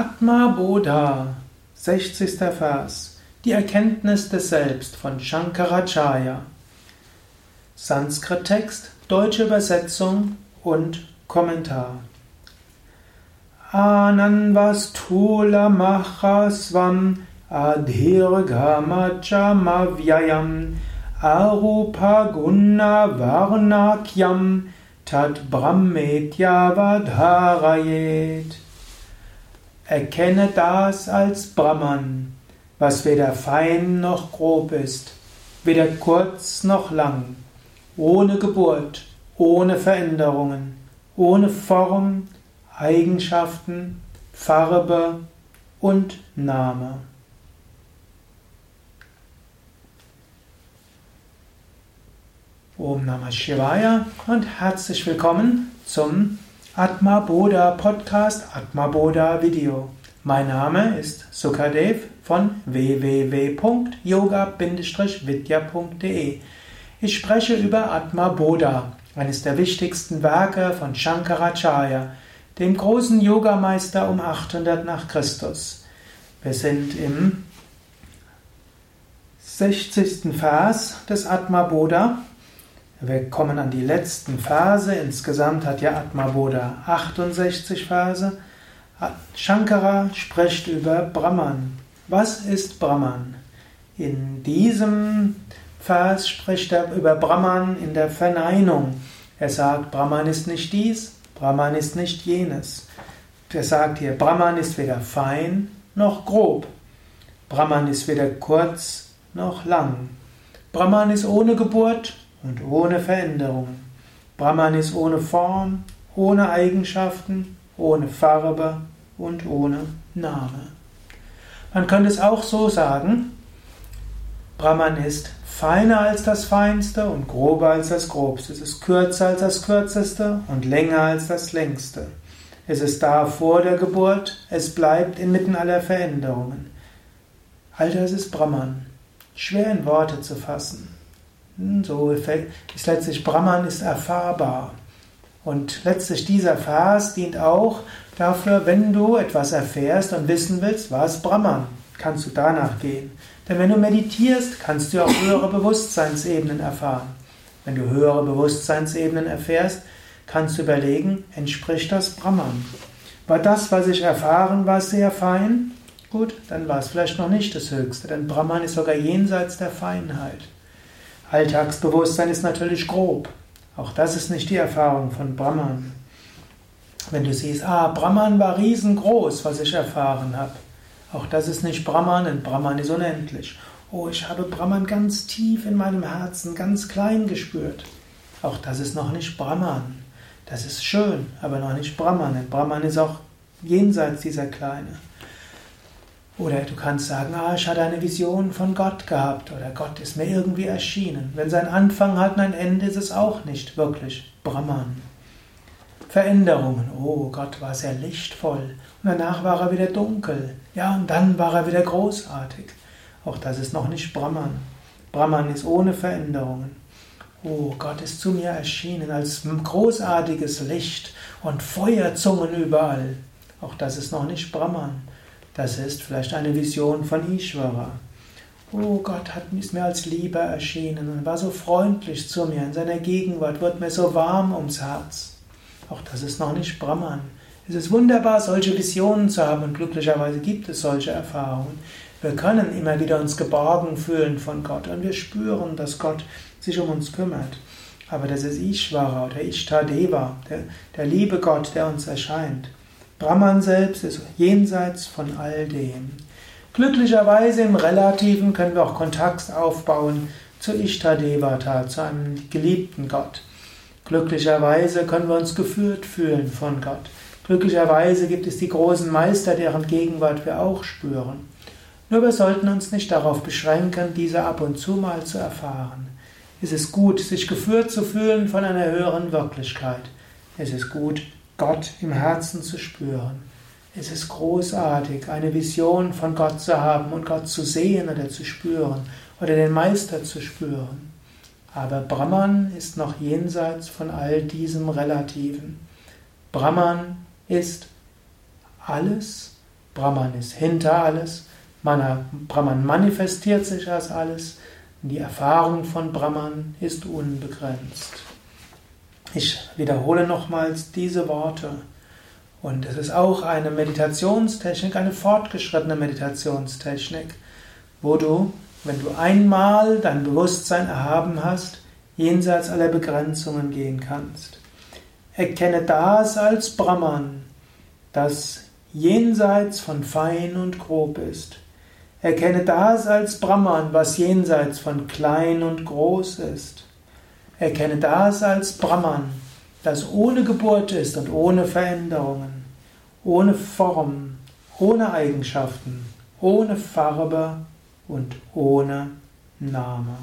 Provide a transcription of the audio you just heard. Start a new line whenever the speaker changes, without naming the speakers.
Atma Bodha, 60. Vers. Die Erkenntnis des Selbst von Shankaracharya. Sanskrit-Text, deutsche Übersetzung und Kommentar. Ananvastula Mahasvam Adhirgamachamavyayam Arupa Gunna Varnakyam Tat Brahmetyavadharayet Erkenne das als Brahman, was weder fein noch grob ist, weder kurz noch lang, ohne Geburt, ohne Veränderungen, ohne Form, Eigenschaften, Farbe und Name. Om Namah Shivaya und herzlich willkommen zum Atma Bodha Podcast, Atma Bodha Video. Mein Name ist Sukadev von www.yoga-vidya.de. Ich spreche über Atma Bodha, eines der wichtigsten Werke von Shankaracharya, dem großen Yogameister um 800 nach Christus. Wir sind im 60. Vers des Atma Bodha wir kommen an die letzten Verse. Insgesamt hat ja Atma Bodha 68 Verse. Shankara spricht über Brahman. Was ist Brahman? In diesem Vers spricht er über Brahman in der Verneinung. Er sagt, Brahman ist nicht dies, Brahman ist nicht jenes. Er sagt hier, Brahman ist weder fein noch grob. Brahman ist weder kurz noch lang. Brahman ist ohne Geburt und ohne Veränderungen. Brahman ist ohne Form, ohne Eigenschaften, ohne Farbe und ohne Name. Man könnte es auch so sagen, Brahman ist feiner als das Feinste und grober als das Grobste. Es ist kürzer als das Kürzeste und länger als das Längste. Es ist da vor der Geburt, es bleibt inmitten aller Veränderungen. All das ist Brahman. Schwer in Worte zu fassen. So ist letztlich Brahman ist erfahrbar. Und letztlich dieser Vers dient auch dafür, wenn du etwas erfährst und wissen willst, was Brahman, kannst du danach gehen. Denn wenn du meditierst, kannst du auch höhere Bewusstseinsebenen erfahren. Wenn du höhere Bewusstseinsebenen erfährst, kannst du überlegen, entspricht das Brahman? War das, was ich erfahren war, sehr fein? Gut, dann war es vielleicht noch nicht das Höchste, denn Brahman ist sogar jenseits der Feinheit. Alltagsbewusstsein ist natürlich grob. Auch das ist nicht die Erfahrung von Brahman. Wenn du siehst, ah, Brahman war riesengroß, was ich erfahren habe. Auch das ist nicht Brahman, denn Brahman ist unendlich. Oh, ich habe Brahman ganz tief in meinem Herzen, ganz klein gespürt. Auch das ist noch nicht Brahman. Das ist schön, aber noch nicht Brahman, denn Brahman ist auch jenseits dieser Kleine. Oder du kannst sagen, ah, ich hatte eine Vision von Gott gehabt oder Gott ist mir irgendwie erschienen. Wenn sein Anfang hat und ein Ende, ist es auch nicht wirklich Brahman. Veränderungen. Oh, Gott war sehr lichtvoll und danach war er wieder dunkel. Ja, und dann war er wieder großartig. Auch das ist noch nicht Brahman. Brahman ist ohne Veränderungen. Oh, Gott ist zu mir erschienen als großartiges Licht und Feuerzungen überall. Auch das ist noch nicht Brahman. Das ist vielleicht eine Vision von Ishvara. Oh Gott hat mir als Liebe erschienen und war so freundlich zu mir. In seiner Gegenwart wird mir so warm ums Herz. Auch das ist noch nicht Brahman. Es ist wunderbar, solche Visionen zu haben und glücklicherweise gibt es solche Erfahrungen. Wir können immer wieder uns geborgen fühlen von Gott und wir spüren, dass Gott sich um uns kümmert. Aber das ist Ishvara oder Ishtadeva, der, der liebe Gott, der uns erscheint. Brahman selbst ist jenseits von all dem. Glücklicherweise im Relativen können wir auch Kontakt aufbauen zu Ishtadevata, zu einem geliebten Gott. Glücklicherweise können wir uns geführt fühlen von Gott. Glücklicherweise gibt es die großen Meister, deren Gegenwart wir auch spüren. Nur wir sollten uns nicht darauf beschränken, diese ab und zu mal zu erfahren. Es ist gut, sich geführt zu fühlen von einer höheren Wirklichkeit. Es ist gut, Gott im Herzen zu spüren. Es ist großartig, eine Vision von Gott zu haben und Gott zu sehen oder zu spüren oder den Meister zu spüren. Aber Brahman ist noch jenseits von all diesem Relativen. Brahman ist alles Brahman ist hinter alles. Brahman manifestiert sich als alles. Die Erfahrung von Brahman ist unbegrenzt. Ich wiederhole nochmals diese Worte. Und es ist auch eine Meditationstechnik, eine fortgeschrittene Meditationstechnik, wo du, wenn du einmal dein Bewusstsein erhaben hast, jenseits aller Begrenzungen gehen kannst. Erkenne das als Brahman, das jenseits von fein und grob ist. Erkenne das als Brahman, was jenseits von klein und groß ist. Erkenne das als Brahman, das ohne Geburt ist und ohne Veränderungen, ohne Form, ohne Eigenschaften, ohne Farbe und ohne Name.